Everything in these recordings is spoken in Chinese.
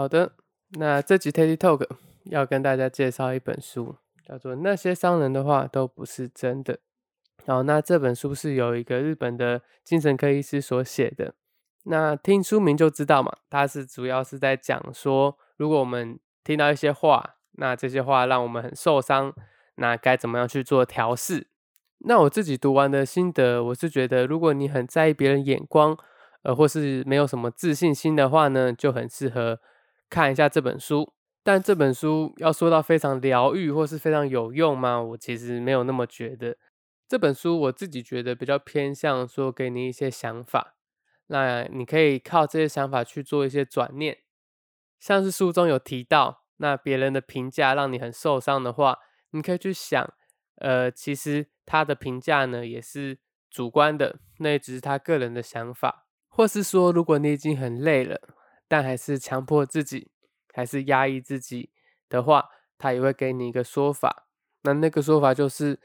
好的，那这集 Teddy Talk 要跟大家介绍一本书，叫做《那些伤人的话都不是真的》。好，那这本书是由一个日本的精神科医师所写的。那听书名就知道嘛，它是主要是在讲说，如果我们听到一些话，那这些话让我们很受伤，那该怎么样去做调试？那我自己读完的心得，我是觉得，如果你很在意别人眼光，呃，或是没有什么自信心的话呢，就很适合看一下这本书。但这本书要说到非常疗愈或是非常有用吗？我其实没有那么觉得。这本书我自己觉得比较偏向说给你一些想法，那你可以靠这些想法去做一些转念。像是书中有提到，那别人的评价让你很受伤的话，你可以去想，呃，其实。他的评价呢也是主观的，那也只是他个人的想法，或是说，如果你已经很累了，但还是强迫自己，还是压抑自己的话，他也会给你一个说法。那那个说法就是，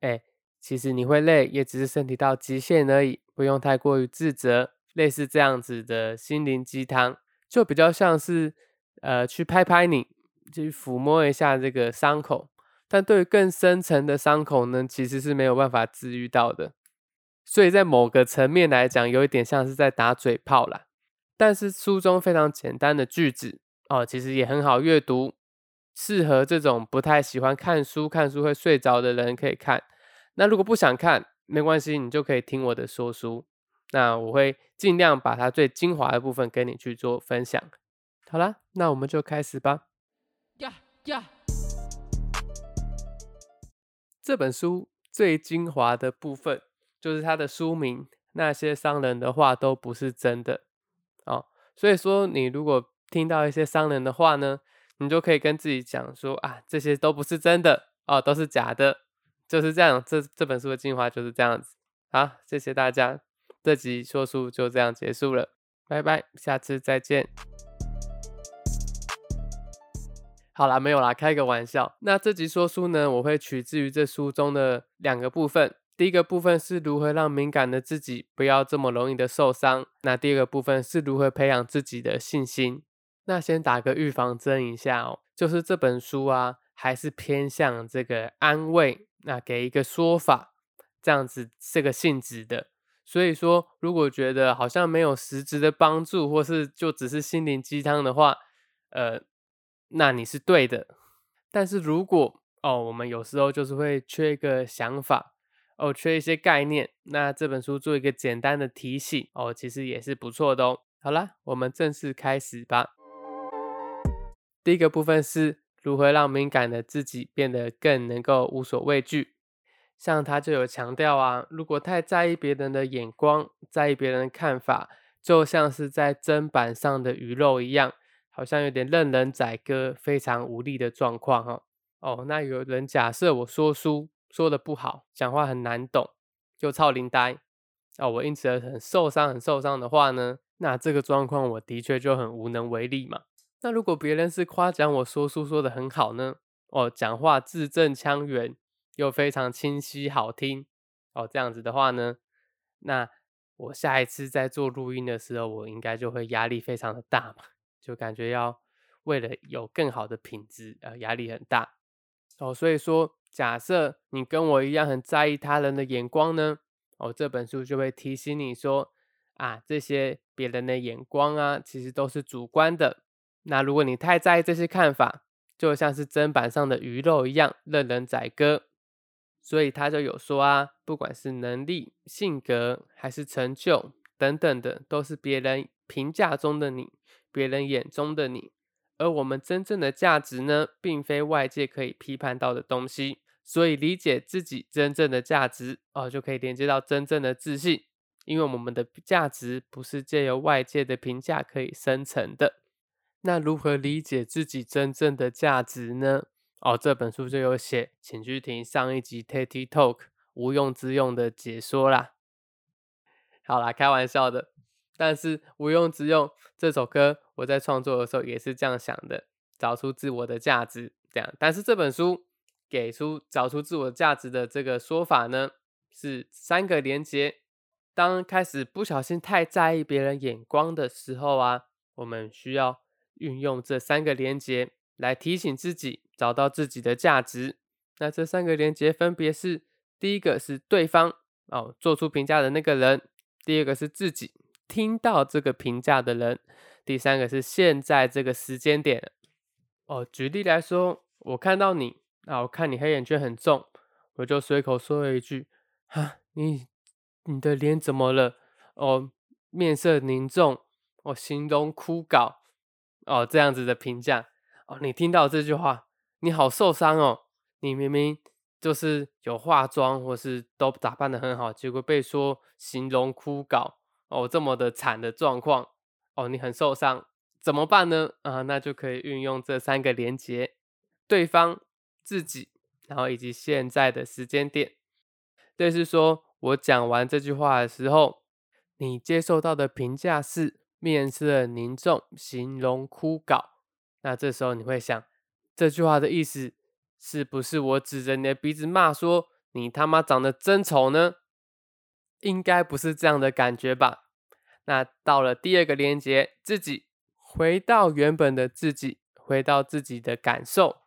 哎，其实你会累，也只是身体到极限而已，不用太过于自责。类似这样子的心灵鸡汤，就比较像是，呃，去拍拍你，去抚摸一下这个伤口。但对于更深层的伤口呢，其实是没有办法治愈到的，所以在某个层面来讲，有一点像是在打嘴炮啦。但是书中非常简单的句子哦，其实也很好阅读，适合这种不太喜欢看书、看书会睡着的人可以看。那如果不想看，没关系，你就可以听我的说书。那我会尽量把它最精华的部分跟你去做分享。好啦，那我们就开始吧。呀呀。这本书最精华的部分就是它的书名，那些伤人的话都不是真的哦。所以说，你如果听到一些商人的话呢，你就可以跟自己讲说啊，这些都不是真的哦，都是假的，就是这样。这这本书的精华就是这样子。好，谢谢大家，这集说书就这样结束了，拜拜，下次再见。好啦，没有啦，开个玩笑。那这集说书呢，我会取自于这书中的两个部分。第一个部分是如何让敏感的自己不要这么容易的受伤。那第二个部分是如何培养自己的信心。那先打个预防针一下哦，就是这本书啊，还是偏向这个安慰，那给一个说法，这样子这个性质的。所以说，如果觉得好像没有实质的帮助，或是就只是心灵鸡汤的话，呃。那你是对的，但是如果哦，我们有时候就是会缺一个想法哦，缺一些概念，那这本书做一个简单的提醒哦，其实也是不错的哦。好啦，我们正式开始吧。第一个部分是如何让敏感的自己变得更能够无所畏惧。像他就有强调啊，如果太在意别人的眼光，在意别人的看法，就像是在砧板上的鱼肉一样。好像有点任人宰割、非常无力的状况哈。哦，那有人假设我说书说的不好，讲话很难懂，就操灵呆哦，我因此而很受伤、很受伤的话呢，那这个状况我的确就很无能为力嘛。那如果别人是夸奖我说书说的很好呢？哦，讲话字正腔圆又非常清晰好听哦，这样子的话呢，那我下一次在做录音的时候，我应该就会压力非常的大嘛。就感觉要为了有更好的品质，呃，压力很大哦。所以说，假设你跟我一样很在意他人的眼光呢，哦，这本书就会提醒你说，啊，这些别人的眼光啊，其实都是主观的。那如果你太在意这些看法，就像是砧板上的鱼肉一样，任人宰割。所以他就有说啊，不管是能力、性格还是成就等等的，都是别人评价中的你。别人眼中的你，而我们真正的价值呢，并非外界可以批判到的东西。所以理解自己真正的价值哦，就可以连接到真正的自信。因为我们的价值不是借由外界的评价可以生成的。那如何理解自己真正的价值呢？哦，这本书就有写，请去听上一集 Teddy Talk 无用之用的解说啦。好啦，开玩笑的。但是无用之用这首歌，我在创作的时候也是这样想的，找出自我的价值，这样。但是这本书给出找出自我价值的这个说法呢，是三个连接。当开始不小心太在意别人眼光的时候啊，我们需要运用这三个连接来提醒自己找到自己的价值。那这三个连接分别是：第一个是对方哦，做出评价的那个人；第二个是自己听到这个评价的人；第三个是现在这个时间点。哦，举例来说，我看到你啊，我看你黑眼圈很重，我就随口说了一句：“哈，你你的脸怎么了？”哦，面色凝重，哦，形容枯槁，哦，这样子的评价。哦，你听到这句话，你好受伤哦。你明明就是有化妆，或是都打扮的很好，结果被说形容枯槁，哦，这么的惨的状况，哦，你很受伤。怎么办呢？啊，那就可以运用这三个连接：对方、自己，然后以及现在的时间点。类似说，我讲完这句话的时候，你接受到的评价是面色凝重、形容枯槁。那这时候你会想，这句话的意思是不是我指着你的鼻子骂说你他妈长得真丑呢？应该不是这样的感觉吧？那到了第二个连接，自己。回到原本的自己，回到自己的感受。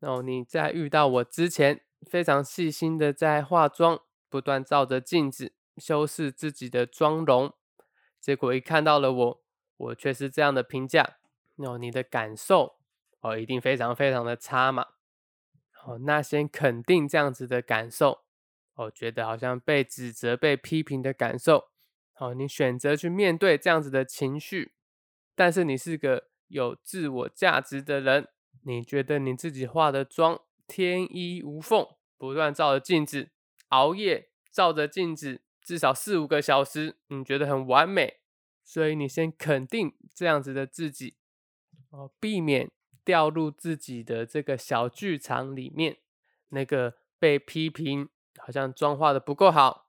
然后你在遇到我之前，非常细心的在化妆，不断照着镜子修饰自己的妆容。结果一看到了我，我却是这样的评价。哦，你的感受哦，一定非常非常的差嘛。哦，那先肯定这样子的感受。哦，觉得好像被指责、被批评的感受。哦，你选择去面对这样子的情绪。但是你是个有自我价值的人，你觉得你自己化的妆天衣无缝，不断照着镜子，熬夜照着镜子至少四五个小时，你觉得很完美，所以你先肯定这样子的自己，哦，避免掉入自己的这个小剧场里面，那个被批评好像妆化的不够好，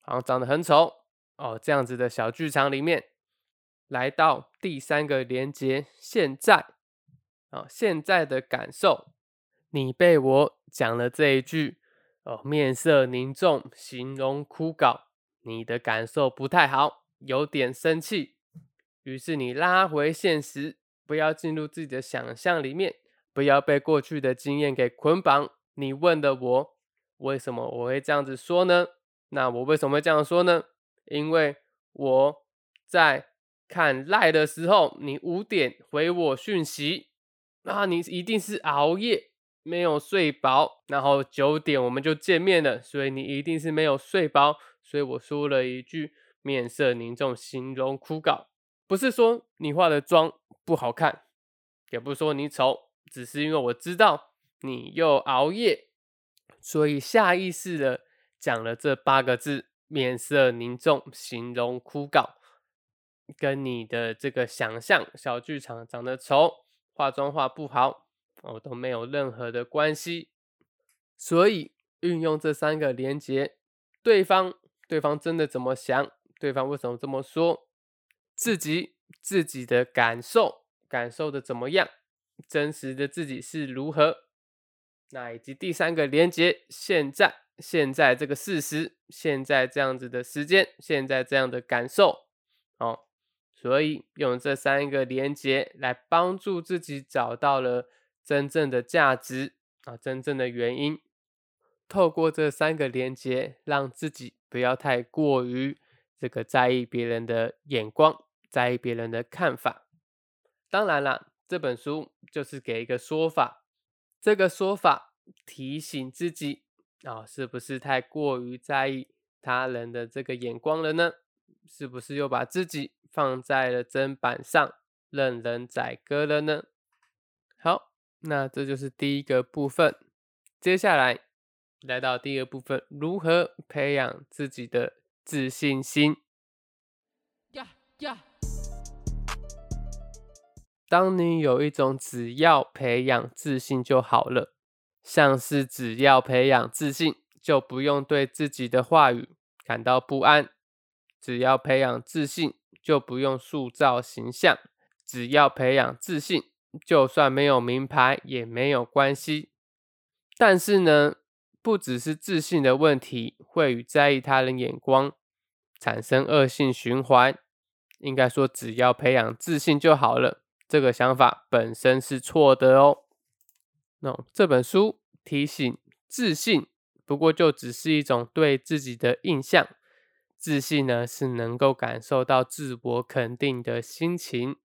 好像长得很丑哦，这样子的小剧场里面。来到第三个连接，现在啊，现在的感受，你被我讲了这一句哦，面色凝重，形容枯槁，你的感受不太好，有点生气。于是你拉回现实，不要进入自己的想象里面，不要被过去的经验给捆绑。你问的我，为什么我会这样子说呢？那我为什么会这样说呢？因为我在。看赖的时候，你五点回我讯息，那你一定是熬夜没有睡饱，然后九点我们就见面了，所以你一定是没有睡饱，所以我说了一句面色凝重，形容枯槁，不是说你化的妆不好看，也不是说你丑，只是因为我知道你又熬夜，所以下意识的讲了这八个字：面色凝重，形容枯槁。跟你的这个想象小剧场长得丑，化妆化不好，哦都没有任何的关系。所以运用这三个连接，对方对方真的怎么想？对方为什么这么说？自己自己的感受感受的怎么样？真实的自己是如何？那以及第三个连接，现在现在这个事实，现在这样子的时间，现在这样的感受，哦。所以用这三个连接来帮助自己找到了真正的价值啊，真正的原因。透过这三个连接，让自己不要太过于这个在意别人的眼光，在意别人的看法。当然了，这本书就是给一个说法，这个说法提醒自己啊，是不是太过于在意他人的这个眼光了呢？是不是又把自己？放在了砧板上，任人宰割了呢。好，那这就是第一个部分。接下来来到第二部分，如何培养自己的自信心？呀呀！当你有一种只要培养自信就好了，像是只要培养自信，就不用对自己的话语感到不安，只要培养自信。就不用塑造形象，只要培养自信，就算没有名牌也没有关系。但是呢，不只是自信的问题，会与在意他人眼光产生恶性循环。应该说，只要培养自信就好了，这个想法本身是错的哦。那这本书提醒，自信不过就只是一种对自己的印象，自信呢是能够感受到自我肯定的心情。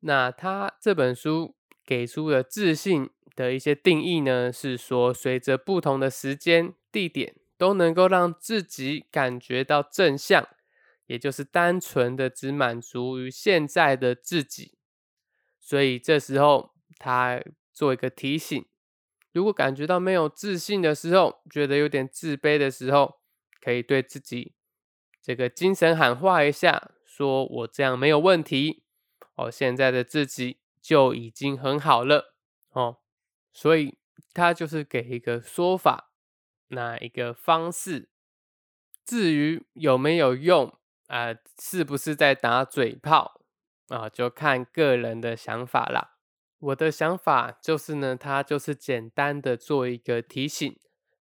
那他这本书给出的自信的一些定义呢，是说随着不同的时间、地点，都能够让自己感觉到正向，也就是单纯的只满足于现在的自己。所以这时候他做一个提醒：如果感觉到没有自信的时候，觉得有点自卑的时候，可以对自己这个精神喊话一下，说我这样没有问题。哦，现在的自己就已经很好了哦，所以他就是给一个说法，那一个方式。至于有没有用啊，是不是在打嘴炮啊，就看个人的想法啦。我的想法就是呢，他就是简单的做一个提醒，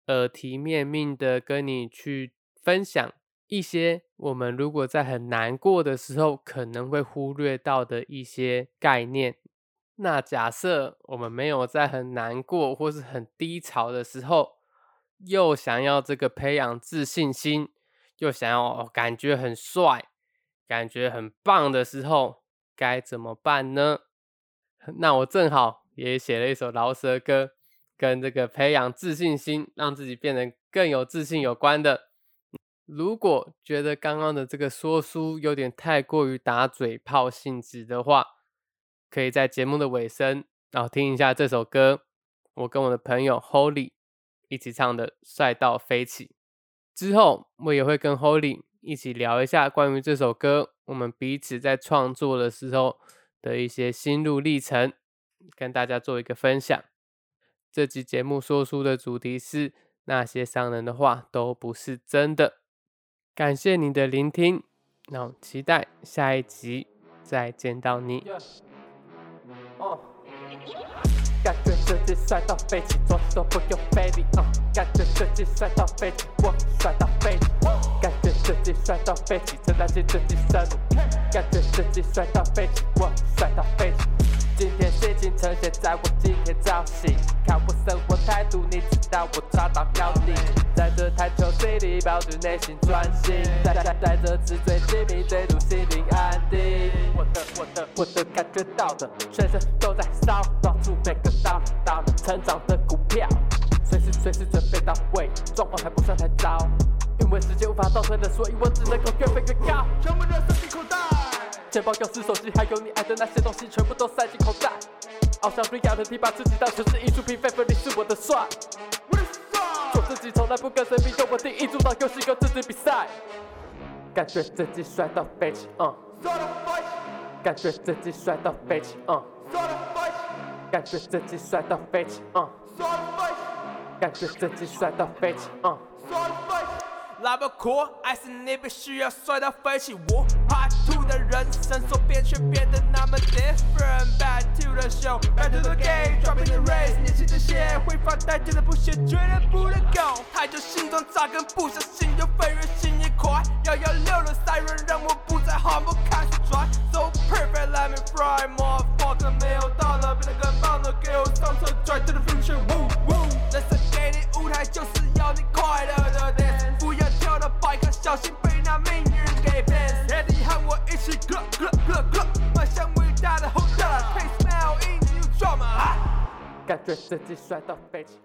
耳提面命的跟你去分享。一些我们如果在很难过的时候可能会忽略到的一些概念。那假设我们没有在很难过或是很低潮的时候，又想要这个培养自信心，又想要感觉很帅、感觉很棒的时候，该怎么办呢？那我正好也写了一首饶舌歌，跟这个培养自信心、让自己变得更有自信有关的。如果觉得刚刚的这个说书有点太过于打嘴炮性质的话，可以在节目的尾声，然后听一下这首歌，我跟我的朋友 Holy 一起唱的《帅到飞起》。之后我也会跟 Holy 一起聊一下关于这首歌，我们彼此在创作的时候的一些心路历程，跟大家做一个分享。这集节目说书的主题是那些伤人的话都不是真的。感谢你的聆听，那我期待下一集再见到你。感觉自己帅到飞起，做事都不用 baby 哦。感觉自己帅到飞起，我帅到飞起。感觉自己帅到飞起，承担起自己生命。感觉自己帅到飞起，我帅到飞起。今天心情呈现在我今天造型，看我生活态度，你知道我抓到标的。在这台球水里保持内心专心，在在在这纸醉金迷，追逐心灵安定。我的我的我的感觉到的，全身都在烧，抓住每个到到成长的股票，随时随时准备到位，状况还不算太糟，因为时间无法倒退的，所以我只能够越飞越高。全部人塞进口袋。钱包、钥匙、手机，还有你爱的那些东西，全部都塞进口袋。翱翔 reality，把自己当成是艺术品，非分你是我的帅。做自己从来不跟谁比，有我第一主导游戏跟自己比赛。感觉自己帅到飞起，嗯。感觉自己帅到飞起，嗯。感觉自己帅到飞起，嗯。感觉自己帅到飞起，嗯。拉不阔，爱是你必须要帅到飞起。我 part two 的人生所变，却变得那么 different。Back to the show，back to the game，dropping the race。年轻的血会发呆，真的不屑，绝对不能够。太久心中扎根，不小心又飞直接摔到飞机。